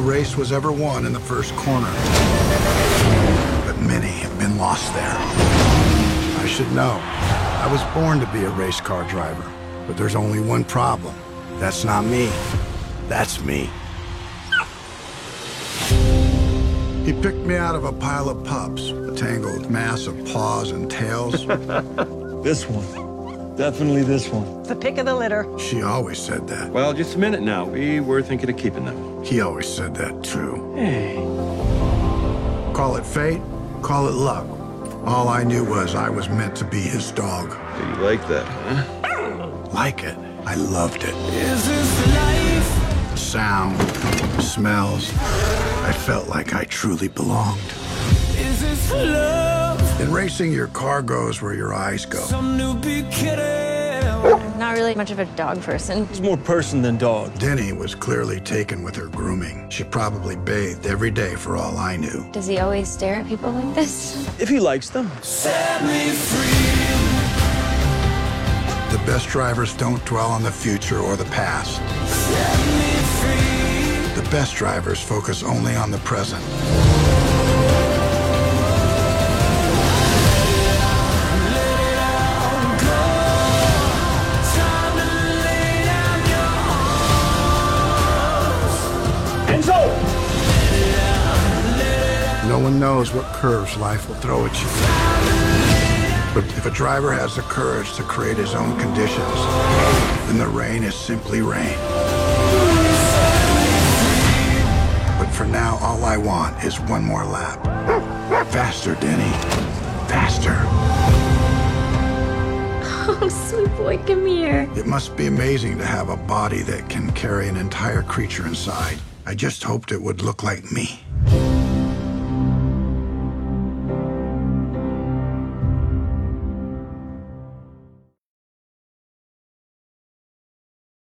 race was ever won in the first corner. But many have been lost there. I should know. I was born to be a race car driver. But there's only one problem. That's not me. That's me. He picked me out of a pile of pups, a tangled mass of paws and tails. This one. Definitely this one. The pick of the litter. She always said that. Well, just a minute now. We were thinking of keeping them. He always said that too. Hey. Call it fate, call it luck. All I knew was I was meant to be his dog. So you like that, huh? Like it. I loved it. Is it. The sound, the smells. I felt like I truly belonged. In racing, your car goes where your eyes go. I'm not really much of a dog person. He's more person than dog. Denny was clearly taken with her grooming. She probably bathed every day for all I knew. Does he always stare at people like this? If he likes them. The best drivers don't dwell on the future or the past. The best drivers focus only on the present. One knows what curves life will throw at you. But if a driver has the courage to create his own conditions, then the rain is simply rain. But for now, all I want is one more lap. Faster, Denny. Faster. Oh, sweet boy, come here. It must be amazing to have a body that can carry an entire creature inside. I just hoped it would look like me.